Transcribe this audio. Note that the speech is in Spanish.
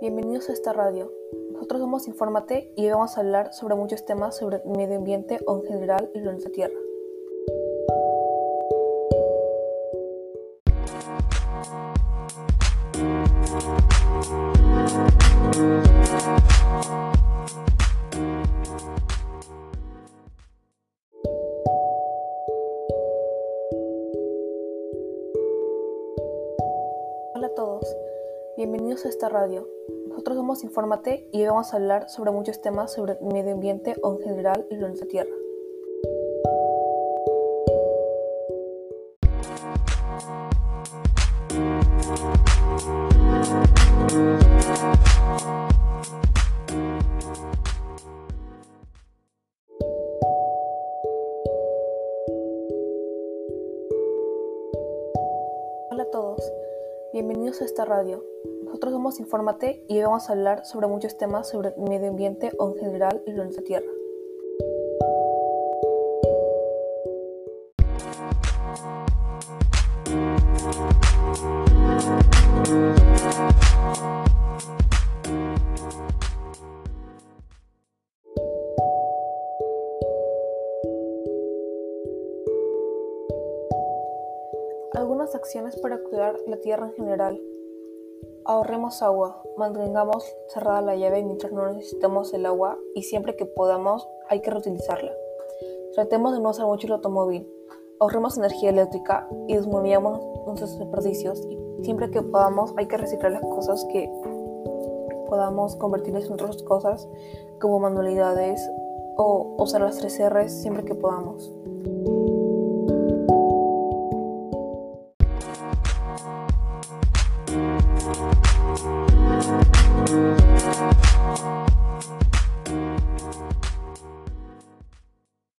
Bienvenidos a esta radio. Nosotros somos Infórmate y hoy vamos a hablar sobre muchos temas sobre el medio ambiente o en general y nuestra tierra. Hola a todos, bienvenidos a esta radio. Nosotros somos Infórmate y hoy vamos a hablar sobre muchos temas sobre el medio ambiente o en general y nuestra tierra. Hola a todos, bienvenidos a esta radio. Nosotros somos Infórmate y hoy vamos a hablar sobre muchos temas sobre el medio ambiente o en general y nuestra tierra. Algunas acciones para cuidar la tierra en general. Ahorremos agua, mantengamos cerrada la llave mientras no necesitemos el agua y siempre que podamos hay que reutilizarla. Tratemos de no usar mucho el automóvil, ahorremos energía eléctrica y disminuyamos nuestros desperdicios y siempre que podamos hay que reciclar las cosas que podamos convertirlas en otras cosas como manualidades o usar las tres R's siempre que podamos.